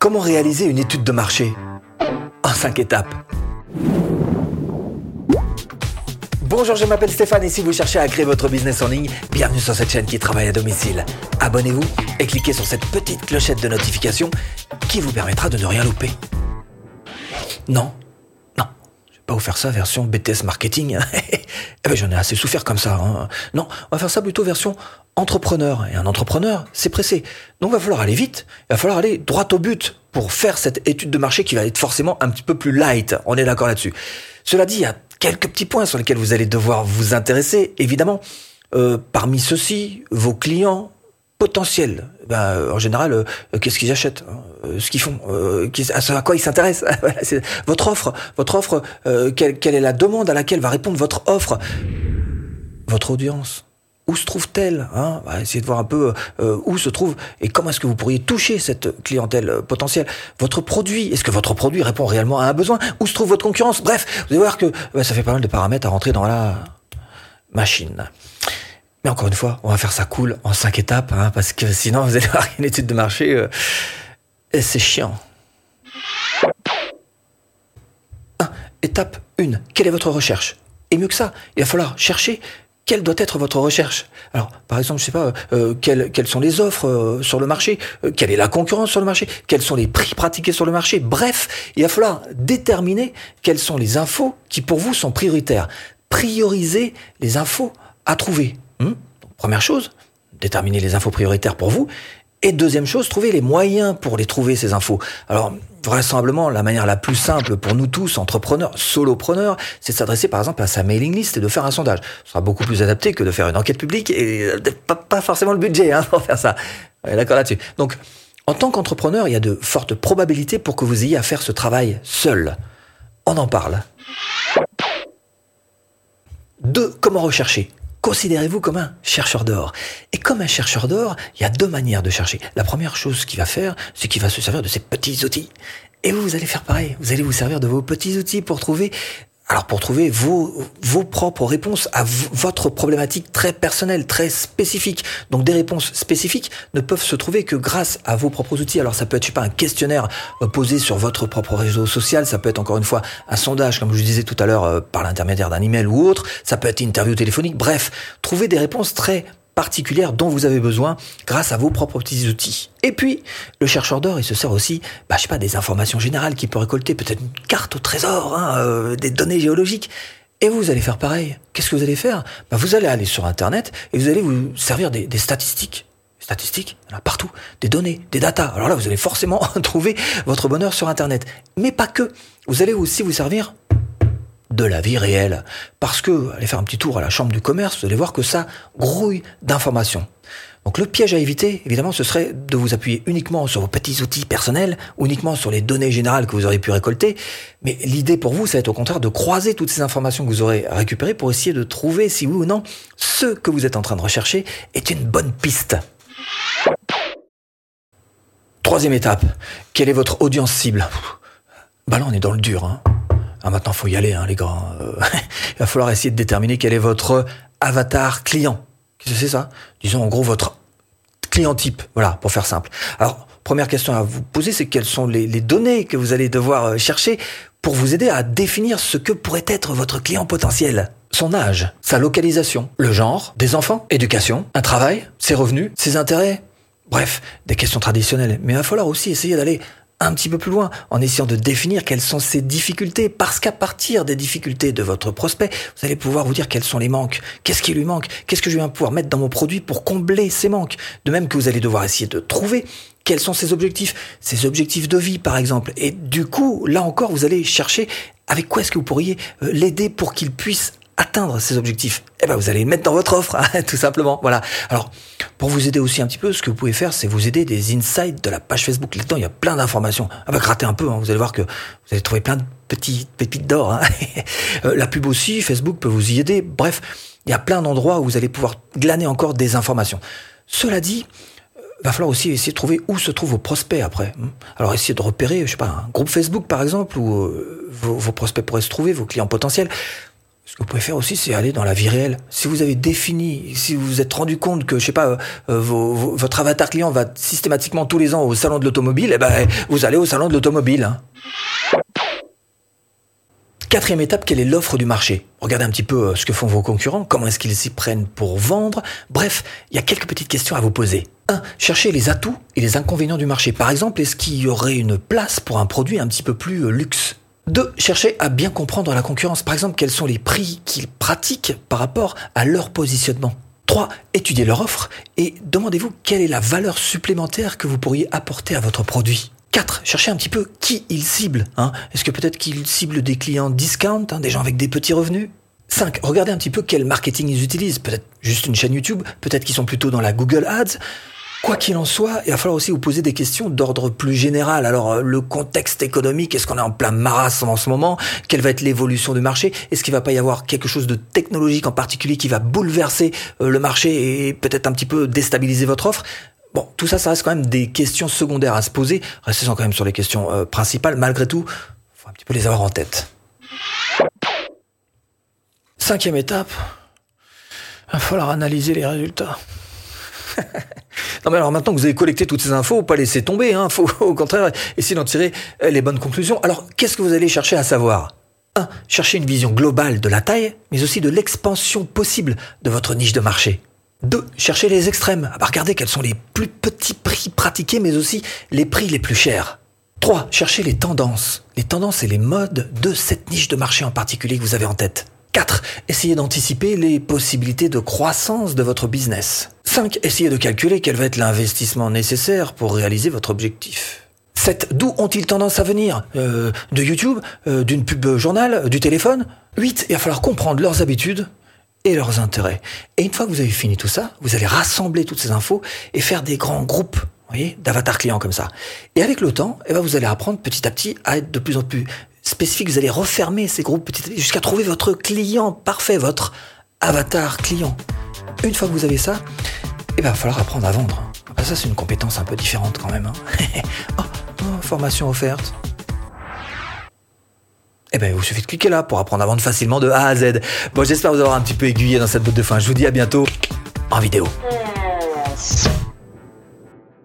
Comment réaliser une étude de marché En 5 étapes. Bonjour, je m'appelle Stéphane et si vous cherchez à créer votre business en ligne, bienvenue sur cette chaîne qui travaille à domicile. Abonnez-vous et cliquez sur cette petite clochette de notification qui vous permettra de ne rien louper. Non, pas vous faire ça version BTS marketing. eh ben j'en ai assez souffert comme ça. hein. Non, on va faire ça plutôt version entrepreneur. Et un entrepreneur, c'est pressé. Donc il va falloir aller vite, il va falloir aller droit au but pour faire cette étude de marché qui va être forcément un petit peu plus light. On est d'accord là-dessus. Cela dit, il y a quelques petits points sur lesquels vous allez devoir vous intéresser. Évidemment, euh, parmi ceux-ci, vos clients potentiels. Ben, en général, euh, qu'est-ce qu'ils achètent, hein, ce qu'ils font, euh, à ce à quoi ils s'intéressent. Votre offre, votre offre, euh, quelle, est la demande à laquelle va répondre votre offre, votre audience. Où se trouve-t-elle hein? On va essayer de voir un peu euh, où se trouve et comment est-ce que vous pourriez toucher cette clientèle euh, potentielle. Votre produit, est-ce que votre produit répond réellement à un besoin? Où se trouve votre concurrence? Bref, vous allez voir que bah, ça fait pas mal de paramètres à rentrer dans la machine. Mais encore une fois, on va faire ça cool en cinq étapes, hein, parce que sinon vous allez voir une étude de marché, euh, et c'est chiant. Étape 1. Quelle est votre recherche? Et mieux que ça, il va falloir chercher quelle doit être votre recherche. Alors, par exemple, je sais pas, euh, quelles, quelles sont les offres euh, sur le marché, euh, quelle est la concurrence sur le marché, quels sont les prix pratiqués sur le marché? Bref, il va falloir déterminer quelles sont les infos qui pour vous sont prioritaires. Prioriser les infos à trouver. Hmm? Première chose, déterminer les infos prioritaires pour vous. Et deuxième chose, trouver les moyens pour les trouver, ces infos. Alors, vraisemblablement, la manière la plus simple pour nous tous, entrepreneurs, solopreneurs, c'est de s'adresser par exemple à sa mailing list et de faire un sondage. Ce sera beaucoup plus adapté que de faire une enquête publique et euh, pas, forcément le budget hein, pour faire ça. D'accord là-dessus. Donc, en tant qu'entrepreneur, il y a de fortes probabilités pour que vous ayez à faire ce travail seul. On en parle. Deux, comment rechercher? Considérez-vous comme un chercheur d'or. Et comme un chercheur d'or, il y a deux manières de chercher. La première chose qu'il va faire, c'est qu'il va se servir de ses petits outils. Et vous, vous allez faire pareil. Vous allez vous servir de vos petits outils pour trouver, alors pour trouver vos, vos propres réponses à votre problématique très personnelle, très spécifique. Donc des réponses spécifiques ne peuvent se trouver que grâce à vos propres outils. Alors ça peut être, je sais pas, un questionnaire euh, posé sur votre propre réseau social. Ça peut être encore une fois un sondage, comme je disais tout à l'heure, euh, par l'intermédiaire d'un email ou autre. Ça peut être une interview téléphonique. Bref, trouver des réponses très particulières dont vous avez besoin grâce à vos propres petits outils. Et puis, le chercheur d'or, il se sert aussi, bah, je sais pas, des informations générales qu'il peut récolter, peut-être une carte au trésor, hein, euh, des données géologiques. Et vous allez faire pareil. Qu'est-ce que vous allez faire? Bah, Vous allez aller sur Internet et vous allez vous servir des, statistiques. Statistiques, partout. Des données, des datas. Alors là, vous allez forcément trouver votre bonheur sur Internet. Mais pas que. Vous allez aussi vous servir de la vie réelle. Parce que, allez faire un petit tour à la chambre du commerce, vous allez voir que ça grouille d'informations. Donc le piège à éviter, évidemment, ce serait de vous appuyer uniquement sur vos petits outils personnels, uniquement sur les données générales que vous aurez pu récolter. Mais l'idée pour vous, ça va être au contraire de croiser toutes ces informations que vous aurez récupérées pour essayer de trouver si oui ou non ce que vous êtes en train de rechercher est une bonne piste. Troisième étape, quelle est votre audience cible? Bah là, on est dans le dur. Hein. Ah, maintenant, faut y aller, hein, les gars. Euh, il va falloir essayer de déterminer quel est votre avatar client. Qu'est-ce que c'est ça? Disons en gros votre client type. Voilà, pour faire simple. Alors, première question à vous poser, c'est quelles sont les, les données que vous allez devoir euh, chercher pour vous aider à définir ce que pourrait être votre client potentiel? Son âge, sa localisation, le genre, des enfants, éducation, un travail, ses revenus, ses intérêts. Bref, des questions traditionnelles. Mais il va falloir aussi essayer d'aller un petit peu plus loin en essayant de définir quelles sont ses difficultés parce qu'à partir des difficultés de votre prospect, vous allez pouvoir vous dire quels sont les manques, qu'est-ce qui lui manque, qu'est-ce que je vais pouvoir mettre dans mon produit pour combler ces manques? De même que vous allez devoir essayer de trouver quels sont ses objectifs, ses objectifs de vie par exemple. Et du coup, là encore, vous allez chercher avec quoi est-ce que vous pourriez euh, l'aider pour qu'il puisse atteindre ces objectifs Eh ben, vous allez le mettre dans votre offre, hein, tout simplement. Voilà. Alors, pour vous aider aussi un petit peu, ce que vous pouvez faire, c'est vous aider des insights de la page Facebook. Là-dedans, il y a plein d'informations. Ah bah, grattez un peu, hein, vous allez voir que vous allez trouver plein de petites pépites d'or. Hein. Euh, la pub aussi, Facebook peut vous y aider. Bref, il y a plein d'endroits où vous allez pouvoir glaner encore des informations. Cela dit, euh, va falloir aussi essayer de trouver où se trouvent vos prospects après. hein. Alors essayez de repérer, je sais pas, un groupe Facebook par exemple où euh, vos prospects pourraient se trouver, vos clients potentiels. Ce que vous pouvez faire aussi, c'est aller dans la vie réelle. Si vous avez défini, si vous vous êtes rendu compte que, je sais pas, euh, euh, votre avatar client va systématiquement tous les ans au salon de l'automobile, eh ben, vous allez au salon de l'automobile. hein. Quatrième étape, quelle est l'offre du marché? Regardez un petit peu euh, ce que font vos concurrents, comment est-ce qu'ils s'y prennent pour vendre. Bref, il y a quelques petites questions à vous poser. 1. Cherchez les atouts et les inconvénients du marché. Par exemple, est-ce qu'il y aurait une place pour un produit un petit peu plus luxe? 2. Cherchez à bien comprendre la concurrence. Par exemple, quels sont les prix qu'ils pratiquent par rapport à leur positionnement. 3. Étudiez leur offre et demandez-vous quelle est la valeur supplémentaire que vous pourriez apporter à votre produit. 4. Cherchez un petit peu qui ils ciblent. hein. Est-ce que peut-être qu'ils ciblent des clients discount, hein, des gens avec des petits revenus? 5. Regardez un petit peu quel marketing ils utilisent. Peut-être juste une chaîne YouTube, peut-être qu'ils sont plutôt dans la Google Ads. Quoi qu'il en soit, il va falloir aussi vous poser des questions d'ordre plus général. Alors, euh, le contexte économique, est-ce qu'on est en plein marasme en ce moment? Quelle va être l'évolution du marché? Est-ce qu'il va pas y avoir quelque chose de technologique en particulier qui va bouleverser euh, le marché et peut-être un petit peu déstabiliser votre offre? Bon, tout ça, ça reste quand même des questions secondaires à se poser. Restez quand même sur les questions euh, principales. Malgré tout, faut un petit peu les avoir en tête. Cinquième étape, il va falloir analyser les résultats. alors maintenant que vous avez collecté toutes ces infos, pas laisser tomber, hein, faut au contraire essayer d'en tirer euh, les bonnes conclusions. Alors qu'est-ce que vous allez chercher à savoir? 1. Chercher une vision globale de la taille, mais aussi de l'expansion possible de votre niche de marché. 2. Chercher les extrêmes. Regardez quels sont les plus petits prix pratiqués, mais aussi les prix les plus chers. 3. Chercher les tendances. Les tendances et les modes de cette niche de marché en particulier que vous avez en tête. 4. Essayez d'anticiper les possibilités de croissance de votre business. 5. Essayez de calculer quel va être l'investissement nécessaire pour réaliser votre objectif. 7. D'où ont-ils tendance à venir? Euh, De YouTube Euh, D'une pub journal Du téléphone? 8. Il va falloir comprendre leurs habitudes et leurs intérêts. Et une fois que vous avez fini tout ça, vous allez rassembler toutes ces infos et faire des grands groupes d'avatars clients comme ça. Et avec le temps, eh ben, vous allez apprendre petit à petit à être de plus en plus spécifique. Vous allez refermer ces groupes petit à petit jusqu'à trouver votre client parfait, votre avatar client. Une fois que vous avez ça, il va falloir apprendre à vendre. Ah, ça, c'est une compétence un peu différente quand même. hein. oh, oh, formation offerte. Eh ben, il vous suffit de cliquer là pour apprendre à vendre facilement de A à Z. Bon, j'espère vous avoir un petit peu aiguillé dans cette botte de fin. Je vous dis à bientôt en vidéo.